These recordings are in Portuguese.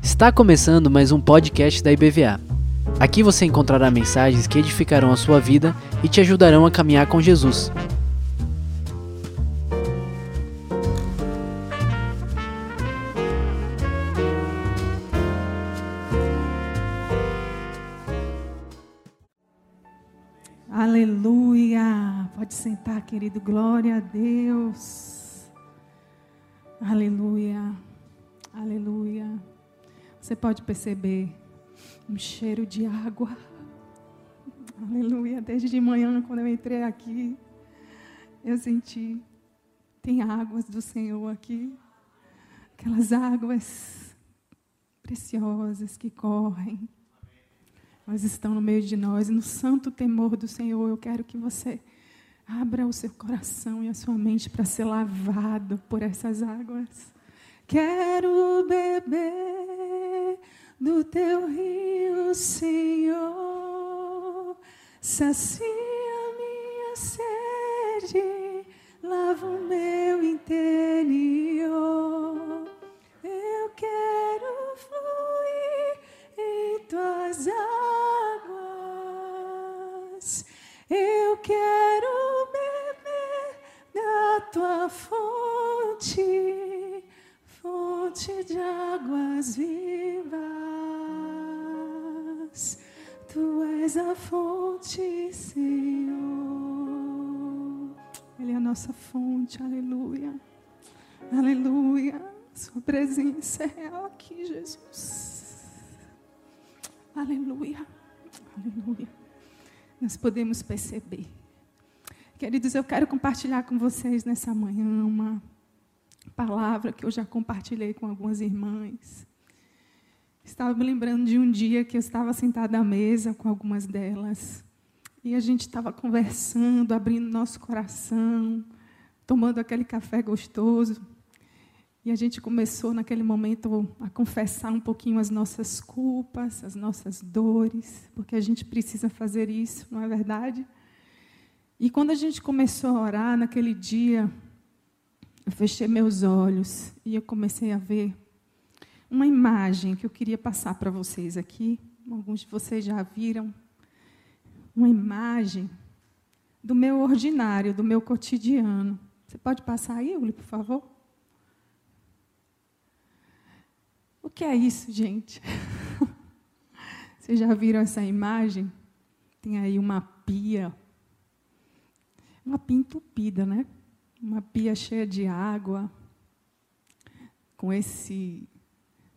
Está começando mais um podcast da IBVA. Aqui você encontrará mensagens que edificarão a sua vida e te ajudarão a caminhar com Jesus. Aleluia! Pode sentar, querido. Glória a Deus. Aleluia. Aleluia. Você pode perceber um cheiro de água. Aleluia. Desde de manhã, quando eu entrei aqui, eu senti. Tem águas do Senhor aqui. Aquelas águas preciosas que correm. Mas estão no meio de nós. E no santo temor do Senhor, eu quero que você abra o seu coração e a sua mente para ser lavado por essas águas. Quero beber do teu rio, Senhor. Sacia minha sede, lava o meu és a fonte, Senhor. Ele é a nossa fonte, aleluia. Aleluia. Sua presença é real aqui, Jesus. Aleluia. Aleluia. Nós podemos perceber. Queridos, eu quero compartilhar com vocês nessa manhã uma palavra que eu já compartilhei com algumas irmãs. Estava me lembrando de um dia que eu estava sentada à mesa com algumas delas. E a gente estava conversando, abrindo nosso coração, tomando aquele café gostoso. E a gente começou naquele momento a confessar um pouquinho as nossas culpas, as nossas dores, porque a gente precisa fazer isso, não é verdade? E quando a gente começou a orar naquele dia, eu fechei meus olhos e eu comecei a ver uma imagem que eu queria passar para vocês aqui. Alguns de vocês já viram. Uma imagem do meu ordinário, do meu cotidiano. Você pode passar aí, Uli, por favor? O que é isso, gente? Vocês já viram essa imagem? Tem aí uma pia. Uma pia entupida, né? uma pia cheia de água, com esse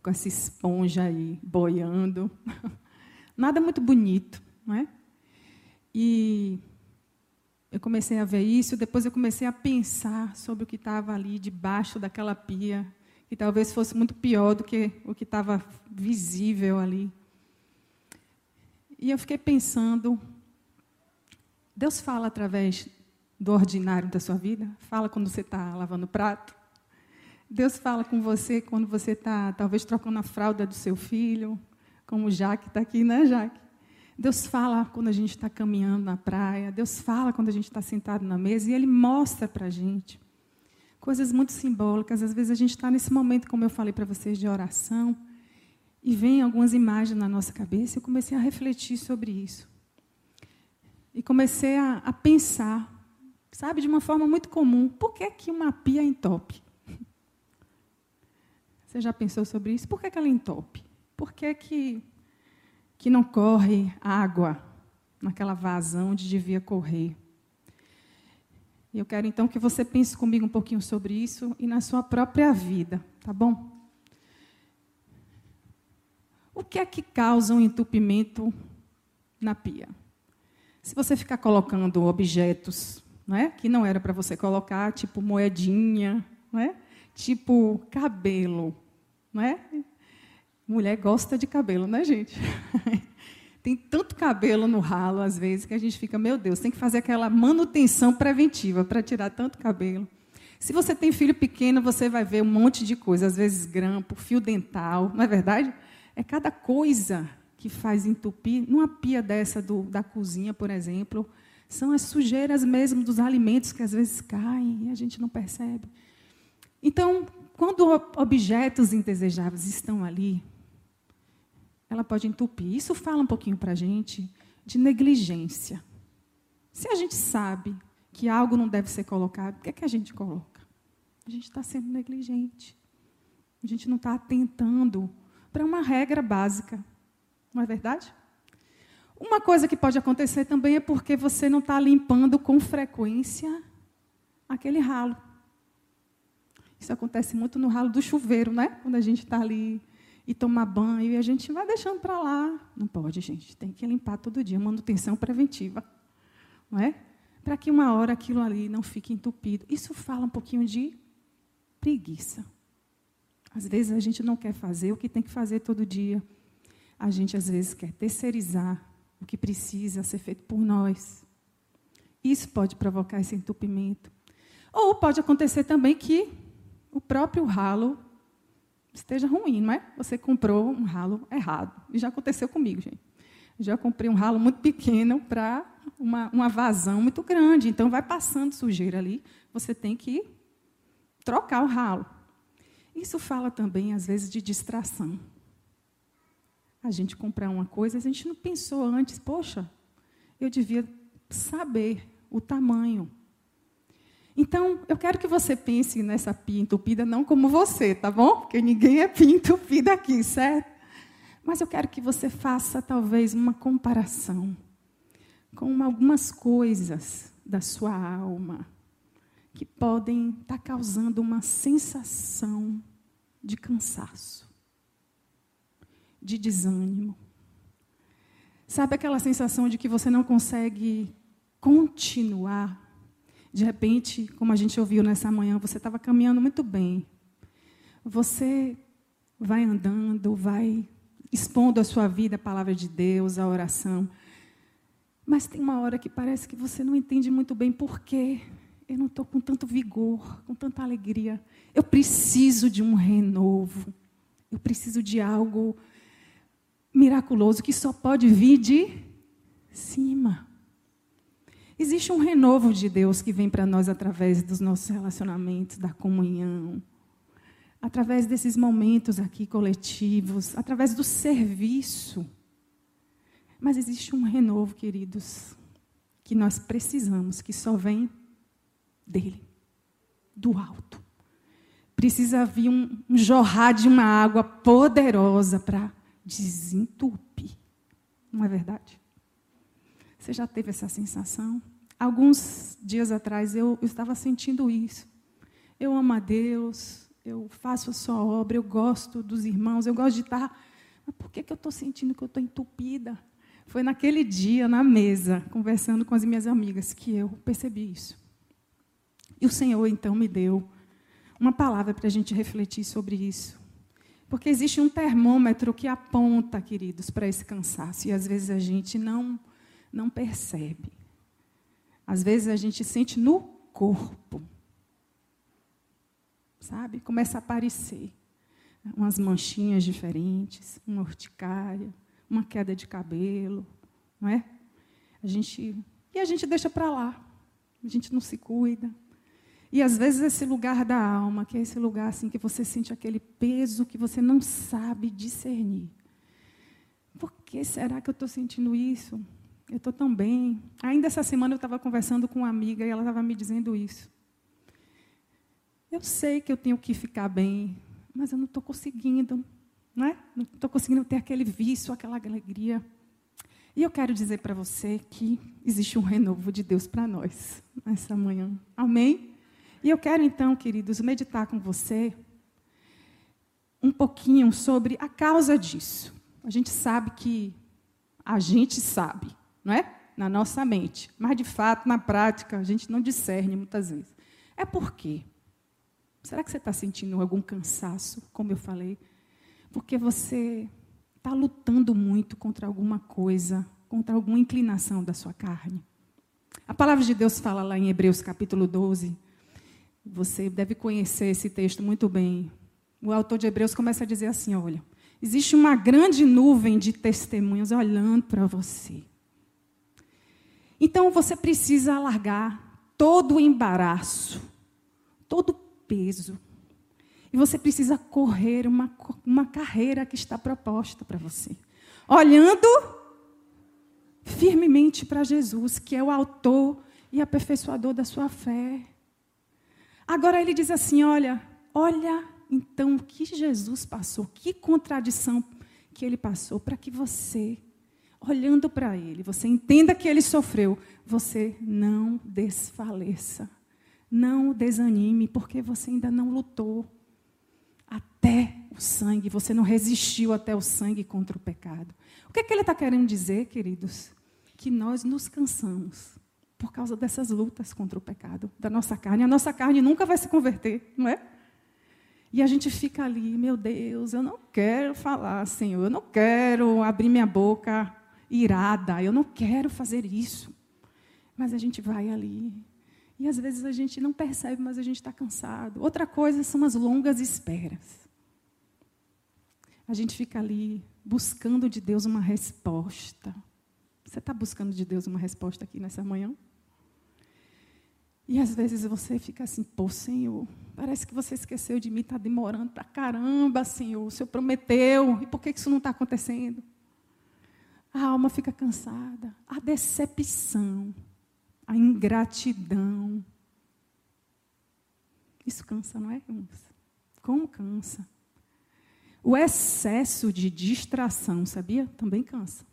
com essa esponja aí boiando. Nada muito bonito, não é? E eu comecei a ver isso, depois eu comecei a pensar sobre o que estava ali debaixo daquela pia, que talvez fosse muito pior do que o que estava visível ali. E eu fiquei pensando, Deus fala através do ordinário da sua vida? Fala quando você está lavando prato? Deus fala com você quando você está, talvez, trocando a fralda do seu filho, como o Jaque está aqui, né, Jaque? Deus fala quando a gente está caminhando na praia, Deus fala quando a gente está sentado na mesa e Ele mostra para a gente coisas muito simbólicas. Às vezes a gente está nesse momento, como eu falei para vocês, de oração, e vem algumas imagens na nossa cabeça. Eu comecei a refletir sobre isso. E comecei a, a pensar sabe, de uma forma muito comum. Por que, que uma pia entope? Você já pensou sobre isso? Por que, que ela entope? Por que, que, que não corre água naquela vazão onde devia correr? E eu quero então que você pense comigo um pouquinho sobre isso e na sua própria vida, tá bom? O que é que causa um entupimento na pia? Se você ficar colocando objetos não é? que não era para você colocar, tipo moedinha, não é? Tipo cabelo. Não é? Mulher gosta de cabelo, né, gente? tem tanto cabelo no ralo, às vezes, que a gente fica, meu Deus, tem que fazer aquela manutenção preventiva para tirar tanto cabelo. Se você tem filho pequeno, você vai ver um monte de coisa, às vezes grampo, fio dental, não é verdade? É cada coisa que faz entupir. Numa pia dessa do, da cozinha, por exemplo, são as sujeiras mesmo dos alimentos que às vezes caem e a gente não percebe. Então, quando objetos indesejáveis estão ali, ela pode entupir. Isso fala um pouquinho para a gente de negligência. Se a gente sabe que algo não deve ser colocado, o que é que a gente coloca? A gente está sendo negligente. A gente não está atentando para uma regra básica. Não é verdade? Uma coisa que pode acontecer também é porque você não está limpando com frequência aquele ralo. Isso acontece muito no ralo do chuveiro, né? Quando a gente está ali e toma banho e a gente vai deixando para lá. Não pode, gente. Tem que limpar todo dia, manutenção preventiva. Não é? Para que uma hora aquilo ali não fique entupido. Isso fala um pouquinho de preguiça. Às vezes a gente não quer fazer o que tem que fazer todo dia. A gente às vezes quer terceirizar o que precisa ser feito por nós. Isso pode provocar esse entupimento. Ou pode acontecer também que o próprio ralo esteja ruim, não é? Você comprou um ralo errado. E já aconteceu comigo, gente. Já comprei um ralo muito pequeno para uma, uma vazão muito grande. Então, vai passando sujeira ali. Você tem que trocar o ralo. Isso fala também, às vezes, de distração. A gente comprar uma coisa, a gente não pensou antes, poxa, eu devia saber o tamanho. Então, eu quero que você pense nessa pia entupida não como você, tá bom? Porque ninguém é pia entupida aqui, certo? Mas eu quero que você faça talvez uma comparação com algumas coisas da sua alma que podem estar tá causando uma sensação de cansaço, de desânimo. Sabe aquela sensação de que você não consegue continuar de repente, como a gente ouviu nessa manhã, você estava caminhando muito bem. Você vai andando, vai expondo a sua vida, a palavra de Deus, a oração. Mas tem uma hora que parece que você não entende muito bem por quê. Eu não estou com tanto vigor, com tanta alegria. Eu preciso de um renovo. Eu preciso de algo miraculoso que só pode vir de cima. Existe um renovo de Deus que vem para nós através dos nossos relacionamentos, da comunhão, através desses momentos aqui coletivos, através do serviço. Mas existe um renovo, queridos, que nós precisamos, que só vem dele, do alto. Precisa vir um, um jorrar de uma água poderosa para desentupir. Não é verdade? Você já teve essa sensação? Alguns dias atrás eu, estava sentindo isso. Eu amo a Deus, eu faço a sua obra, eu gosto dos irmãos, eu gosto de estar. Mas por que, que eu estou sentindo que eu estou entupida? Foi naquele dia, na mesa, conversando com as minhas amigas, que eu percebi isso. E o Senhor, então, me deu uma palavra para a gente refletir sobre isso. Porque existe um termômetro que aponta, queridos, para esse cansaço. E às vezes a gente não, não percebe. Às vezes a gente sente no corpo. Sabe? Começa a aparecer umas manchinhas diferentes, uma urticária, uma queda de cabelo, não é? A gente e a gente deixa para lá. A gente não se cuida. E às vezes esse lugar da alma, que é esse lugar assim que você sente aquele peso que você não sabe discernir. Por que será que eu estou sentindo isso? Eu estou tão bem. Ainda essa semana eu estava conversando com uma amiga e ela estava me dizendo isso. Eu sei que eu tenho que ficar bem, mas eu não estou conseguindo, não é? Não estou conseguindo ter aquele vício, aquela alegria. E eu quero dizer para você que existe um renovo de Deus para nós nessa manhã. Amém? E eu quero então, queridos, meditar com você um pouquinho sobre a causa disso. A gente sabe que a gente sabe não é? Na nossa mente. Mas, de fato, na prática, a gente não discerne muitas vezes. É por quê? Será que você está sentindo algum cansaço, como eu falei? Porque você está lutando muito contra alguma coisa, contra alguma inclinação da sua carne. A palavra de Deus fala lá em Hebreus capítulo 12. Você deve conhecer esse texto muito bem. O autor de Hebreus começa a dizer assim: olha, existe uma grande nuvem de testemunhas olhando para você. Então você precisa largar todo o embaraço, todo o peso, E você precisa correr uma, uma carreira que está proposta para você. Olhando firmemente para Jesus, que é o autor e aperfeiçoador da sua fé. Agora ele diz assim: olha, olha então o que Jesus passou, que contradição que ele passou, para que você, olhando para ele, você entenda que ele sofreu, você não desfaleça, não desanime, porque você ainda não lutou até o sangue, você não resistiu até o sangue contra o pecado. O que, é que ele está querendo dizer, queridos? Que nós nos cansamos por causa dessas lutas contra o pecado da nossa carne. A nossa carne nunca vai se converter, não é? E a gente fica ali, meu Deus, eu não quero falar, Senhor, eu não quero abrir minha boca irada, eu não quero fazer isso. Mas a gente vai ali. E às vezes a gente não percebe, mas a gente está cansado. Outra coisa são as longas esperas. A gente fica ali buscando de Deus uma resposta. Você está buscando de Deus uma resposta aqui nessa manhã? E às vezes você fica assim, pô, Senhor, parece que você esqueceu de mim, está demorando para caramba, Senhor. O Senhor prometeu, e por que isso não está acontecendo? A alma fica cansada, a decepção, a ingratidão. Isso cansa, não é? Como cansa? O excesso de distração, sabia? Também cansa.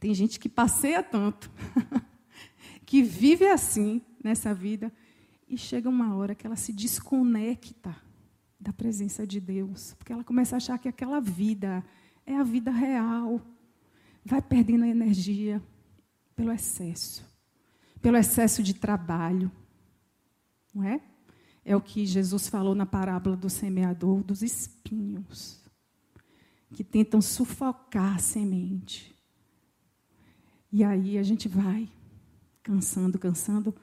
Tem gente que passeia tanto, que vive assim nessa vida, e chega uma hora que ela se desconecta da presença de Deus, porque ela começa a achar que aquela vida é a vida real. Vai perdendo energia pelo excesso, pelo excesso de trabalho, não é? É o que Jesus falou na parábola do semeador, dos espinhos, que tentam sufocar a semente. E aí a gente vai cansando, cansando.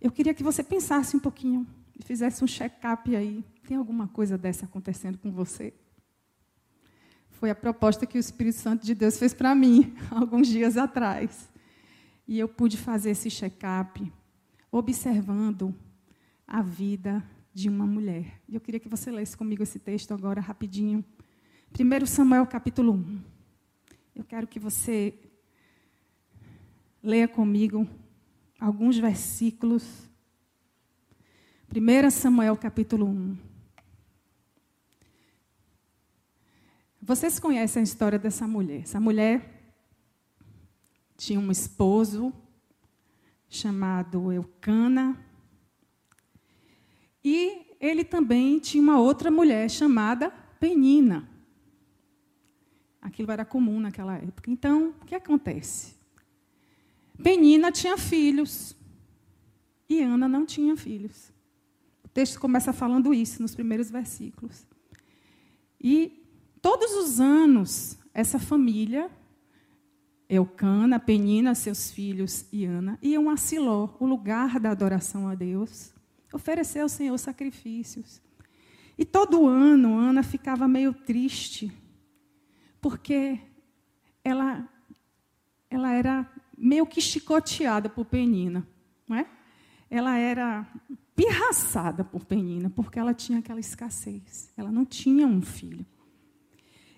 Eu queria que você pensasse um pouquinho fizesse um check-up aí. Tem alguma coisa dessa acontecendo com você? Foi a proposta que o Espírito Santo de Deus fez para mim alguns dias atrás. E eu pude fazer esse check-up observando a vida de uma mulher. E eu queria que você lesse comigo esse texto agora rapidinho. 1 Samuel capítulo 1. Eu quero que você leia comigo alguns versículos. 1 Samuel capítulo 1. Vocês conhecem a história dessa mulher. Essa mulher tinha um esposo chamado Eucana. E ele também tinha uma outra mulher chamada Penina. Aquilo era comum naquela época. Então, o que acontece? Penina tinha filhos e Ana não tinha filhos. O texto começa falando isso nos primeiros versículos. E todos os anos, essa família, Eucana, Penina, seus filhos e Ana, iam a Siló, o lugar da adoração a Deus, oferecer ao Senhor sacrifícios. E todo ano, Ana ficava meio triste, porque ela, ela era meio que chicoteada por Penina. Não é? Ela era pirraçada por Penina, porque ela tinha aquela escassez. Ela não tinha um filho.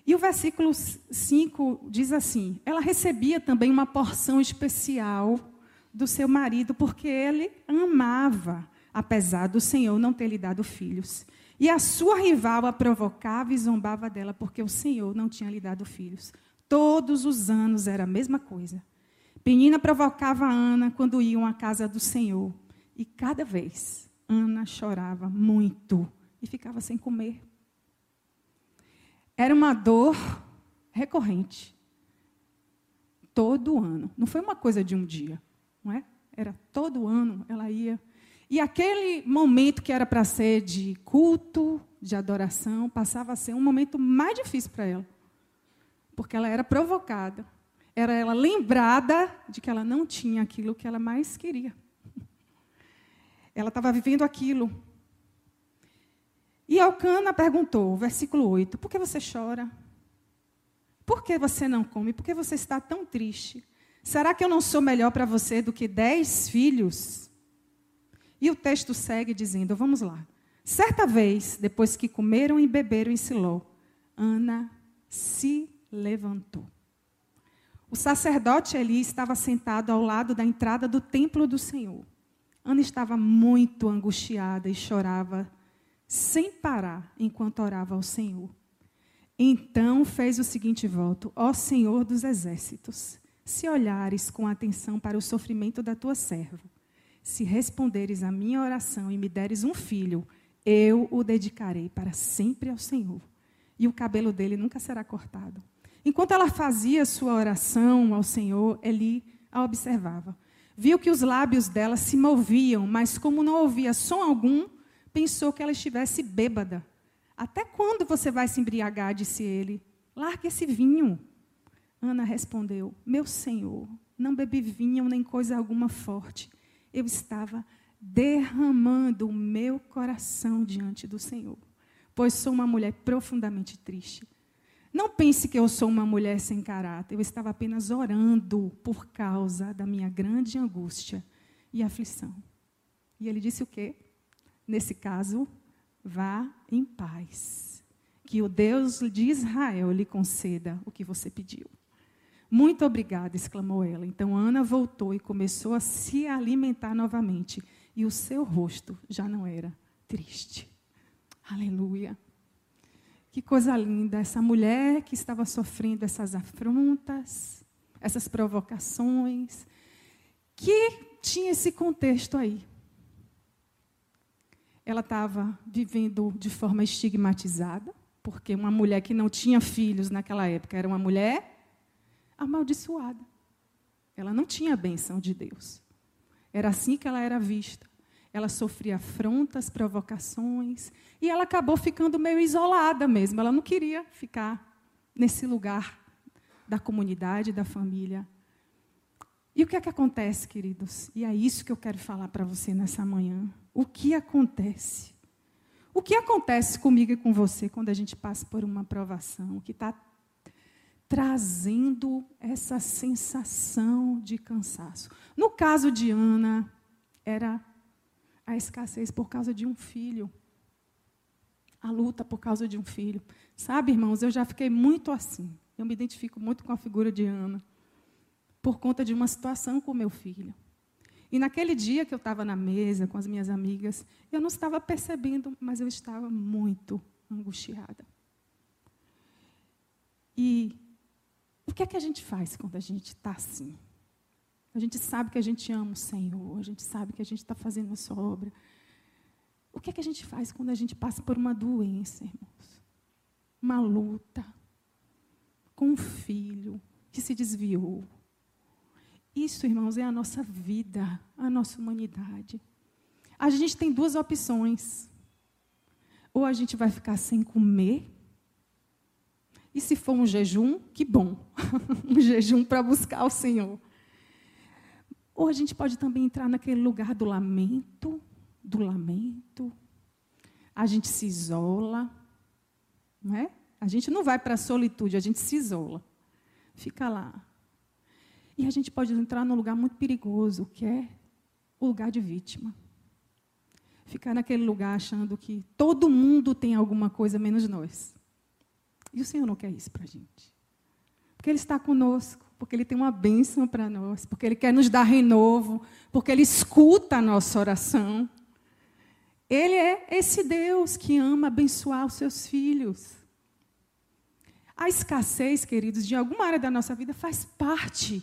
E o versículo 5 diz assim: ela recebia também uma porção especial do seu marido, porque ele amava apesar do Senhor não ter lhe dado filhos. E a sua rival a provocava e zombava dela, porque o Senhor não tinha lhe dado filhos. Todos os anos era a mesma coisa. Penina provocava Ana quando iam à casa do Senhor. E cada vez Ana chorava muito e ficava sem comer. Era uma dor recorrente. Todo ano. Não foi uma coisa de um dia, não é? Era todo ano ela ia e aquele momento que era para ser de culto, de adoração, passava a ser um momento mais difícil para ela. Porque ela era provocada. Era ela lembrada de que ela não tinha aquilo que ela mais queria. Ela estava vivendo aquilo. E Alcana perguntou, versículo 8: Por que você chora? Por que você não come? Por que você está tão triste? Será que eu não sou melhor para você do que dez filhos? E o texto segue dizendo: vamos lá. Certa vez, depois que comeram e beberam em Siló, Ana se levantou. O sacerdote Eli estava sentado ao lado da entrada do templo do Senhor. Ana estava muito angustiada e chorava sem parar enquanto orava ao Senhor. Então fez o seguinte voto: Ó Senhor dos exércitos, se olhares com atenção para o sofrimento da tua serva, se responderes à minha oração e me deres um filho, eu o dedicarei para sempre ao Senhor. E o cabelo dele nunca será cortado. Enquanto ela fazia sua oração ao Senhor, Eli a observava. Viu que os lábios dela se moviam, mas como não ouvia som algum, pensou que ela estivesse bêbada. Até quando você vai se embriagar? disse ele. Largue esse vinho. Ana respondeu: Meu senhor, não bebi vinho nem coisa alguma forte. Eu estava derramando o meu coração diante do Senhor, pois sou uma mulher profundamente triste. Não pense que eu sou uma mulher sem caráter. Eu estava apenas orando por causa da minha grande angústia e aflição. E ele disse o quê? Nesse caso, vá em paz. Que o Deus de Israel lhe conceda o que você pediu. Muito obrigada, exclamou ela. Então Ana voltou e começou a se alimentar novamente. E o seu rosto já não era triste. Aleluia. Que coisa linda. Essa mulher que estava sofrendo essas afrontas, essas provocações, que tinha esse contexto aí. Ela estava vivendo de forma estigmatizada, porque uma mulher que não tinha filhos naquela época era uma mulher amaldiçoada. Ela não tinha a benção de Deus. Era assim que ela era vista. Ela sofria afrontas, provocações, e ela acabou ficando meio isolada mesmo. Ela não queria ficar nesse lugar da comunidade, da família. E o que é que acontece, queridos? E é isso que eu quero falar para você nessa manhã. O que acontece? O que acontece comigo e com você quando a gente passa por uma provação que está trazendo essa sensação de cansaço. No caso de Ana, era a escassez por causa de um filho. A luta por causa de um filho. Sabe, irmãos, eu já fiquei muito assim. Eu me identifico muito com a figura de Ana. Por conta de uma situação com meu filho. E naquele dia que eu estava na mesa com as minhas amigas, eu não estava percebendo, mas eu estava muito angustiada. E o que é que a gente faz quando a gente está assim? A gente sabe que a gente ama o Senhor, a gente sabe que a gente está fazendo a sua obra. O que é que a gente faz quando a gente passa por uma doença, irmãos? Uma luta com um filho que se desviou. Isso, irmãos, é a nossa vida, a nossa humanidade. A gente tem duas opções. Ou a gente vai ficar sem comer, e se for um jejum, que bom. um jejum para buscar o Senhor. Ou a gente pode também entrar naquele lugar do lamento, do lamento. A gente se isola, não é? A gente não vai para a solitude, a gente se isola. Fica lá. E a gente pode entrar num lugar muito perigoso, que é o lugar de vítima. Ficar naquele lugar achando que todo mundo tem alguma coisa menos nós. E o Senhor não quer isso para a gente. Porque Ele está conosco, porque Ele tem uma bênção para nós, porque Ele quer nos dar renovo, porque Ele escuta a nossa oração. Ele é esse Deus que ama abençoar os seus filhos. A escassez, queridos, de alguma área da nossa vida faz parte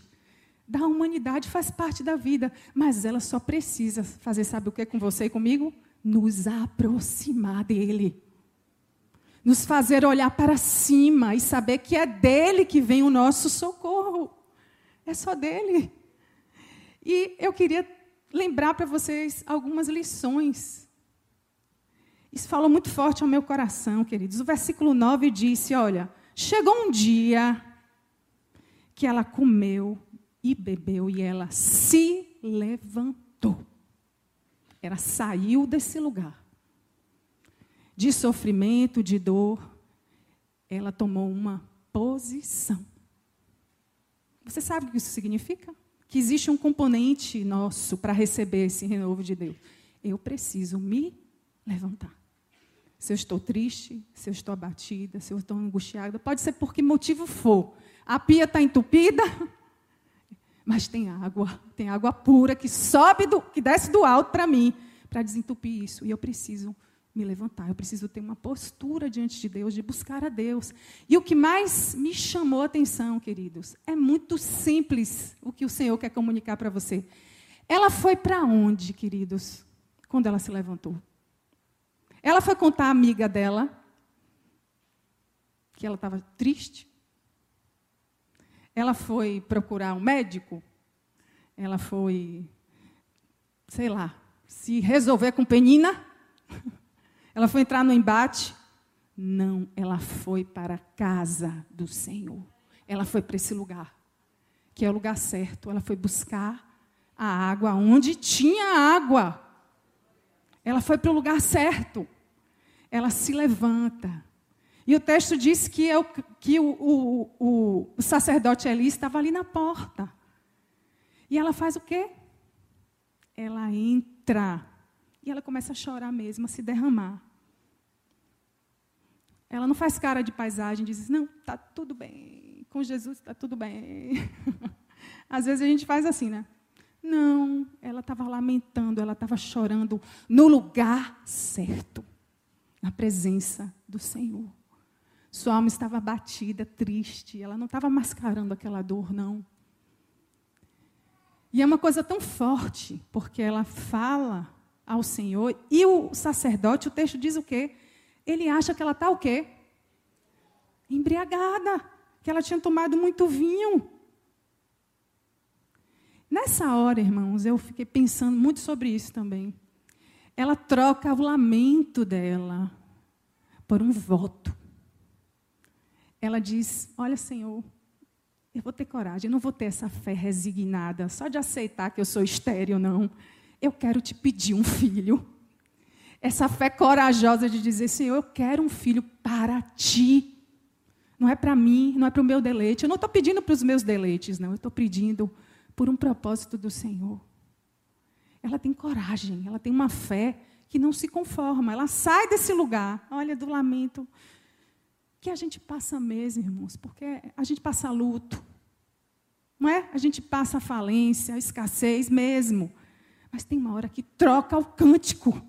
da humanidade, faz parte da vida, mas ela só precisa fazer, sabe o que com você e comigo? Nos aproximar dele nos fazer olhar para cima e saber que é dele que vem o nosso socorro. É só dele. E eu queria lembrar para vocês algumas lições. Isso falou muito forte ao meu coração, queridos. O versículo 9 disse: Olha, chegou um dia que ela comeu e bebeu e ela se levantou. Ela saiu desse lugar de sofrimento, de dor, ela tomou uma posição. Você sabe o que isso significa? Que existe um componente nosso para receber esse renovo de Deus. Eu preciso me levantar. se eu estou triste, se eu estou abatida, se eu estou angustiada. Pode ser por que motivo for. A pia está entupida, mas tem água, tem água pura que sobe, do, que desce do alto para mim, para desentupir isso. E eu preciso me levantar, eu preciso ter uma postura diante de Deus, de buscar a Deus. E o que mais me chamou a atenção, queridos, é muito simples o que o Senhor quer comunicar para você. Ela foi para onde, queridos, quando ela se levantou? Ela foi contar à amiga dela que ela estava triste. Ela foi procurar um médico. Ela foi, sei lá, se resolver com penina. Ela foi entrar no embate? Não, ela foi para a casa do Senhor. Ela foi para esse lugar, que é o lugar certo. Ela foi buscar a água onde tinha água. Ela foi para o lugar certo. Ela se levanta. E o texto diz que, eu, que o, o, o, o sacerdote Eli estava ali na porta. E ela faz o quê? Ela entra. E ela começa a chorar mesmo, a se derramar. Ela não faz cara de paisagem, diz: Não, está tudo bem. Com Jesus está tudo bem. Às vezes a gente faz assim, né? Não, ela estava lamentando, ela estava chorando no lugar certo, na presença do Senhor. Sua alma estava batida, triste, ela não estava mascarando aquela dor, não. E é uma coisa tão forte, porque ela fala ao Senhor, e o sacerdote, o texto diz o quê? ele acha que ela está o quê? Embriagada, que ela tinha tomado muito vinho. Nessa hora, irmãos, eu fiquei pensando muito sobre isso também. Ela troca o lamento dela por um voto. Ela diz: Olha, Senhor, eu vou ter coragem, eu não vou ter essa fé resignada, só de aceitar que eu sou estéreo, não. Eu quero te pedir um filho essa fé corajosa de dizer: Senhor, eu quero um filho para ti. Não é para mim, não é para o meu deleite. Eu não estou pedindo para os meus deleites, não. Eu estou pedindo por um propósito do Senhor. Ela tem coragem, ela tem uma fé que não se conforma. Ela sai desse lugar, olha, do lamento, que a gente passa mesmo, irmãos, porque a gente passa luto. Não é? A gente passa falência, escassez mesmo. Mas tem uma hora que troca o cântico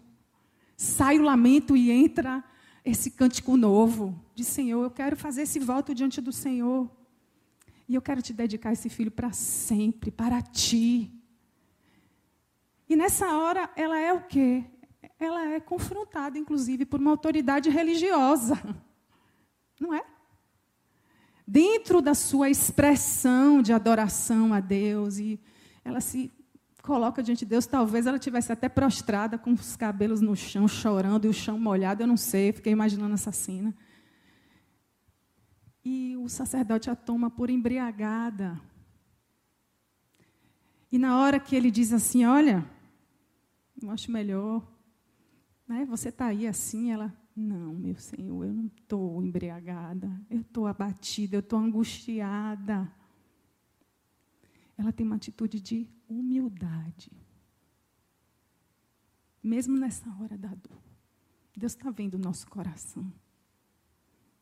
sai o lamento e entra esse cântico novo de Senhor, eu quero fazer esse voto diante do Senhor. E eu quero te dedicar esse filho para sempre, para ti. E nessa hora, ela é o quê? Ela é confrontada, inclusive, por uma autoridade religiosa. Não é? Dentro da sua expressão de adoração a Deus, e ela se coloca diante de Deus, talvez ela tivesse até prostrada com os cabelos no chão, chorando e o chão molhado, eu não sei, fiquei imaginando essa cena. E o sacerdote a toma por embriagada. E na hora que ele diz assim: Olha, eu acho melhor, né? você está aí assim, ela, não, meu Senhor, eu não estou embriagada, eu estou abatida, eu estou angustiada. Ela tem uma atitude de humildade. Mesmo nessa hora da dor. Deus está vendo o nosso coração.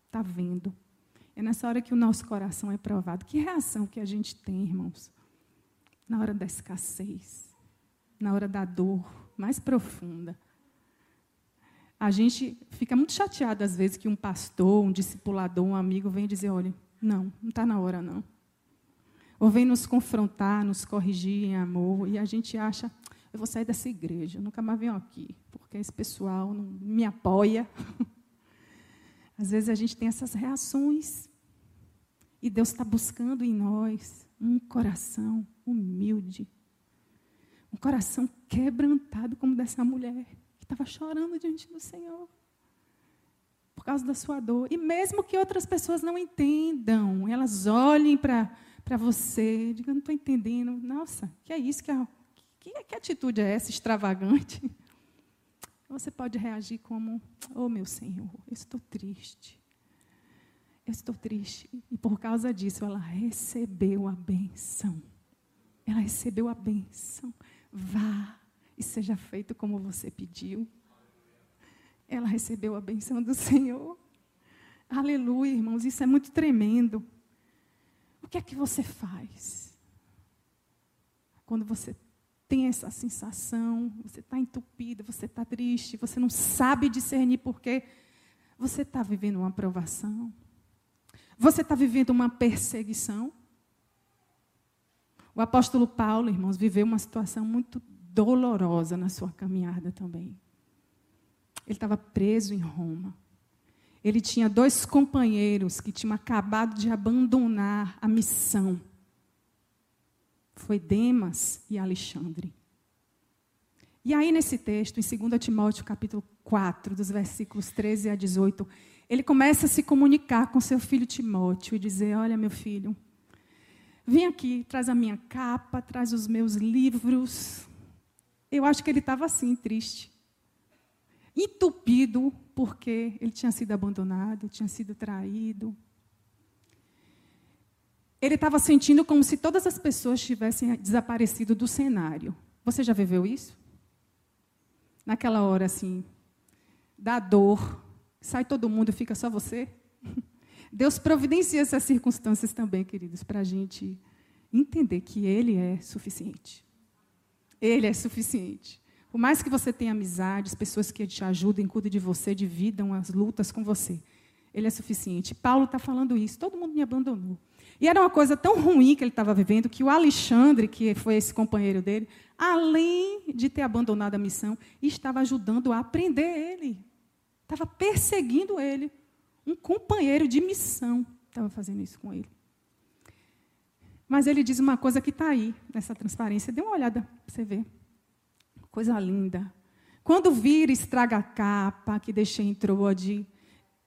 Está vendo. É nessa hora que o nosso coração é provado. Que reação que a gente tem, irmãos? Na hora da escassez, na hora da dor mais profunda. A gente fica muito chateado às vezes que um pastor, um discipulador, um amigo vem dizer: olha, não, não está na hora não ou vem nos confrontar, nos corrigir em amor, e a gente acha, eu vou sair dessa igreja, eu nunca mais venho aqui, porque esse pessoal não me apoia. Às vezes a gente tem essas reações, e Deus está buscando em nós um coração humilde, um coração quebrantado, como dessa mulher, que estava chorando diante do Senhor por causa da sua dor. E mesmo que outras pessoas não entendam, elas olhem para você, diga, não estou entendendo. Nossa, que é isso? Que, é, que, que atitude é essa extravagante? Você pode reagir como, oh meu Senhor, eu estou triste. Eu estou triste. E por causa disso, ela recebeu a benção. Ela recebeu a benção. Vá e seja feito como você pediu. ela recebeu a benção do Senhor. Aleluia, irmãos, isso é muito tremendo. O que é que você faz? Quando você tem essa sensação, você está entupido, você está triste, você não sabe discernir porquê. Você está vivendo uma provação? Você está vivendo uma perseguição? O apóstolo Paulo, irmãos, viveu uma situação muito dolorosa na sua caminhada também. Ele estava preso em Roma. Ele tinha dois companheiros que tinham acabado de abandonar a missão. Foi Demas e Alexandre. E aí, nesse texto, em 2 Timóteo, capítulo 4, dos versículos 13 a 18, ele começa a se comunicar com seu filho Timóteo e dizer: Olha, meu filho, vem aqui, traz a minha capa, traz os meus livros. Eu acho que ele estava assim, triste entupido porque ele tinha sido abandonado, tinha sido traído. Ele estava sentindo como se todas as pessoas tivessem desaparecido do cenário. Você já viveu isso? Naquela hora, assim, da dor, sai todo mundo, fica só você. Deus providencia essas circunstâncias também, queridos, para a gente entender que Ele é suficiente. Ele é suficiente. Por mais que você tenha amizades, pessoas que te ajudem, cuidem de você, dividam as lutas com você. Ele é suficiente. Paulo está falando isso. Todo mundo me abandonou. E era uma coisa tão ruim que ele estava vivendo que o Alexandre, que foi esse companheiro dele, além de ter abandonado a missão, estava ajudando a aprender ele. Estava perseguindo ele. Um companheiro de missão estava fazendo isso com ele. Mas ele diz uma coisa que está aí, nessa transparência. Dê uma olhada para você ver. Coisa linda. Quando vir estraga a capa que deixei em Troade,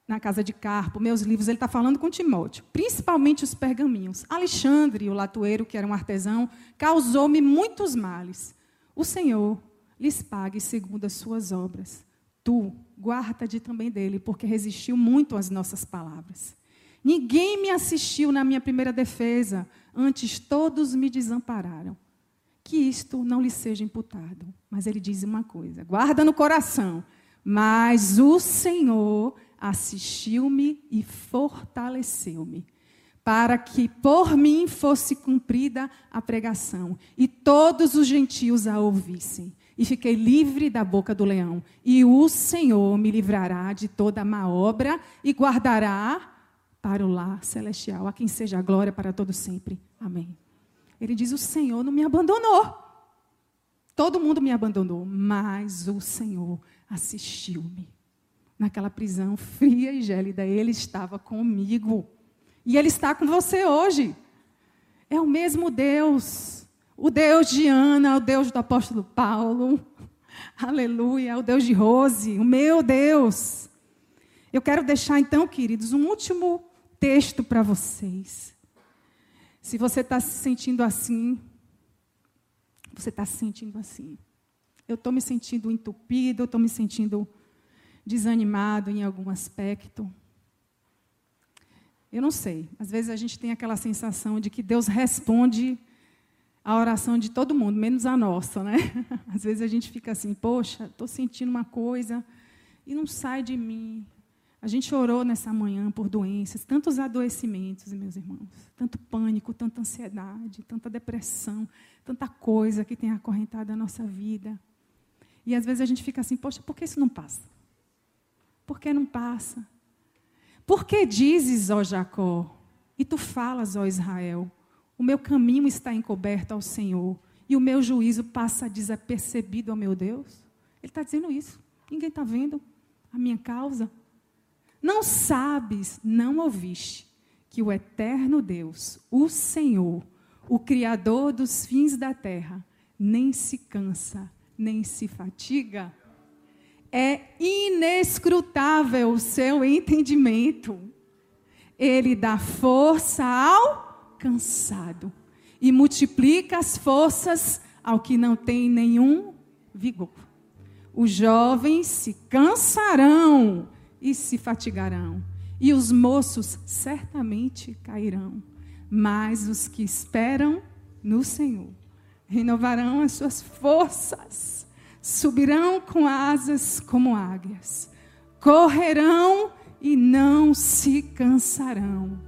na casa de Carpo, meus livros, ele está falando com Timóteo, principalmente os pergaminhos. Alexandre, o latoeiro, que era um artesão, causou-me muitos males. O Senhor lhes pague segundo as suas obras. Tu, guarda-te também dele, porque resistiu muito às nossas palavras. Ninguém me assistiu na minha primeira defesa, antes todos me desampararam que isto não lhe seja imputado. Mas ele diz uma coisa: guarda no coração. Mas o Senhor assistiu-me e fortaleceu-me, para que por mim fosse cumprida a pregação, e todos os gentios a ouvissem. E fiquei livre da boca do leão. E o Senhor me livrará de toda má obra e guardará para o lar celestial, a quem seja a glória para todo sempre. Amém. Ele diz: O Senhor não me abandonou. Todo mundo me abandonou, mas o Senhor assistiu-me. Naquela prisão fria e gélida, Ele estava comigo. E Ele está com você hoje. É o mesmo Deus. O Deus de Ana, o Deus do apóstolo Paulo. Aleluia, o Deus de Rose, o meu Deus. Eu quero deixar então, queridos, um último texto para vocês. Se você está se sentindo assim, você está se sentindo assim. Eu estou me sentindo entupido, eu estou me sentindo desanimado em algum aspecto. Eu não sei. Às vezes a gente tem aquela sensação de que Deus responde a oração de todo mundo, menos a nossa, né? Às vezes a gente fica assim, poxa, estou sentindo uma coisa e não sai de mim. A gente orou nessa manhã por doenças, tantos adoecimentos, meus irmãos, tanto pânico, tanta ansiedade, tanta depressão, tanta coisa que tem acorrentado a nossa vida. E às vezes a gente fica assim, poxa, por que isso não passa? Por que não passa? Por que dizes, ó Jacó, e tu falas, ó Israel, o meu caminho está encoberto ao Senhor, e o meu juízo passa desapercebido ao meu Deus? Ele está dizendo isso. Ninguém está vendo a minha causa. Não sabes, não ouviste, que o eterno Deus, o Senhor, o Criador dos fins da terra, nem se cansa, nem se fatiga? É inescrutável o seu entendimento. Ele dá força ao cansado e multiplica as forças ao que não tem nenhum vigor. Os jovens se cansarão e se fatigarão, e os moços certamente cairão. Mas os que esperam no Senhor renovarão as suas forças, subirão com asas como águias, correrão e não se cansarão,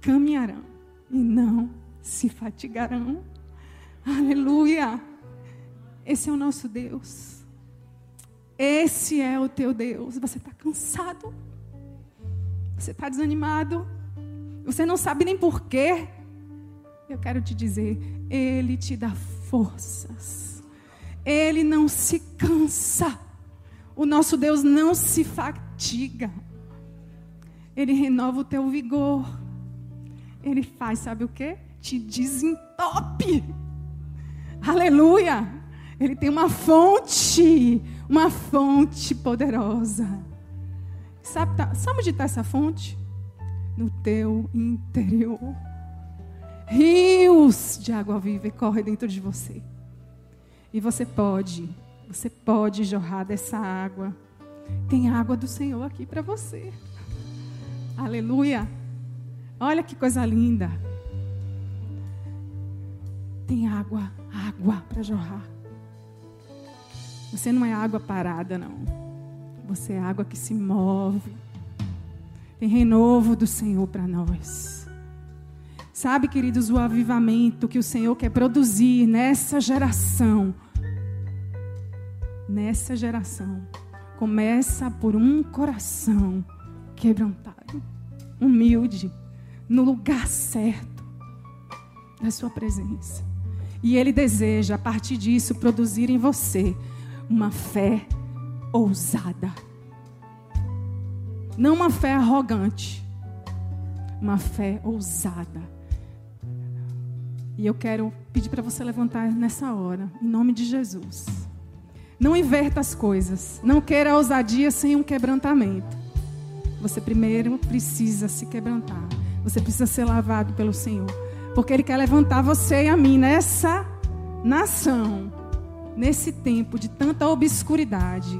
caminharão e não se fatigarão. Aleluia! Esse é o nosso Deus. Esse é o teu Deus. Você está cansado? Você está desanimado? Você não sabe nem porquê? Eu quero te dizer, Ele te dá forças. Ele não se cansa. O nosso Deus não se fatiga. Ele renova o teu vigor. Ele faz, sabe o que? Te desentope. Aleluia! Ele tem uma fonte, uma fonte poderosa. Sabe, tá, sabe onde está essa fonte? No teu interior. Rios de água viva correm dentro de você. E você pode, você pode jorrar dessa água. Tem água do Senhor aqui para você. Aleluia. Olha que coisa linda. Tem água, água para jorrar. Você não é água parada, não. Você é água que se move. Tem renovo do Senhor para nós. Sabe, queridos, o avivamento que o Senhor quer produzir nessa geração. Nessa geração. Começa por um coração quebrantado, humilde, no lugar certo da Sua presença. E Ele deseja, a partir disso, produzir em você uma fé ousada. Não uma fé arrogante, uma fé ousada. E eu quero pedir para você levantar nessa hora, em nome de Jesus. Não inverta as coisas. Não queira ousadia sem um quebrantamento. Você primeiro precisa se quebrantar. Você precisa ser lavado pelo Senhor. Porque Ele quer levantar você e a mim nessa nação nesse tempo de tanta obscuridade,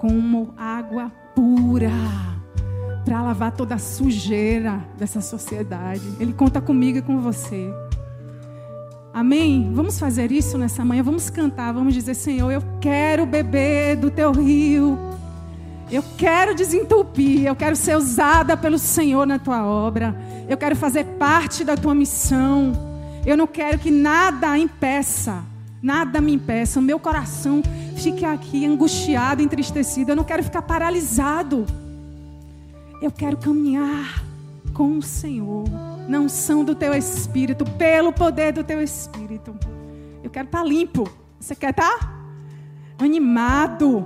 como água pura para lavar toda a sujeira dessa sociedade. Ele conta comigo e com você. Amém? Vamos fazer isso nessa manhã, vamos cantar, vamos dizer: Senhor, eu quero beber do teu rio. Eu quero desentupir, eu quero ser usada pelo Senhor na tua obra. Eu quero fazer parte da tua missão. Eu não quero que nada impeça Nada me impeça, o meu coração fique aqui angustiado, entristecido. Eu não quero ficar paralisado. Eu quero caminhar com o Senhor, na unção do teu espírito, pelo poder do teu espírito. Eu quero estar limpo. Você quer estar? Animado,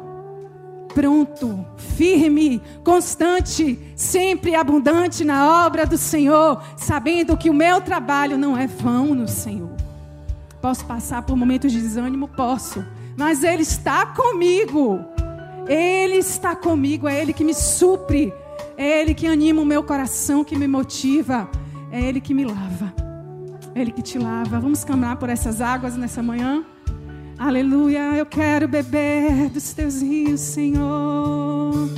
pronto, firme, constante, sempre abundante na obra do Senhor, sabendo que o meu trabalho não é vão no Senhor. Posso passar por momentos de desânimo? Posso. Mas Ele está comigo. Ele está comigo. É Ele que me supre. É Ele que anima o meu coração, que me motiva. É Ele que me lava. É Ele que te lava. Vamos caminhar por essas águas nessa manhã? Aleluia. Eu quero beber dos teus rios, Senhor.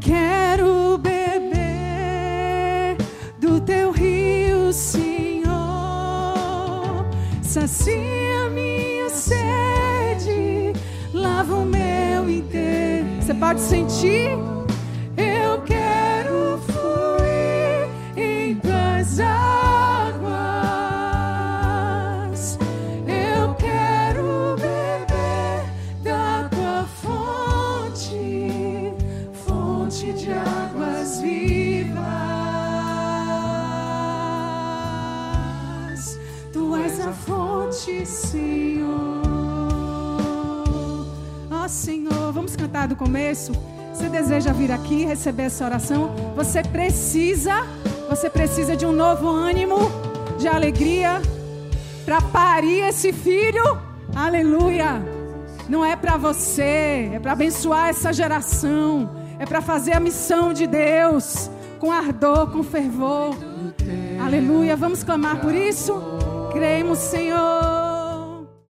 Quero beber do teu rio, Senhor sacia minha sede, lava o meu inteiro. Você pode sentir? Do começo. Você deseja vir aqui receber essa oração? Você precisa, você precisa de um novo ânimo, de alegria para parir esse filho. Aleluia. Não é para você, é para abençoar essa geração, é para fazer a missão de Deus com ardor, com fervor. Aleluia. Vamos clamar por isso? Cremos, Senhor.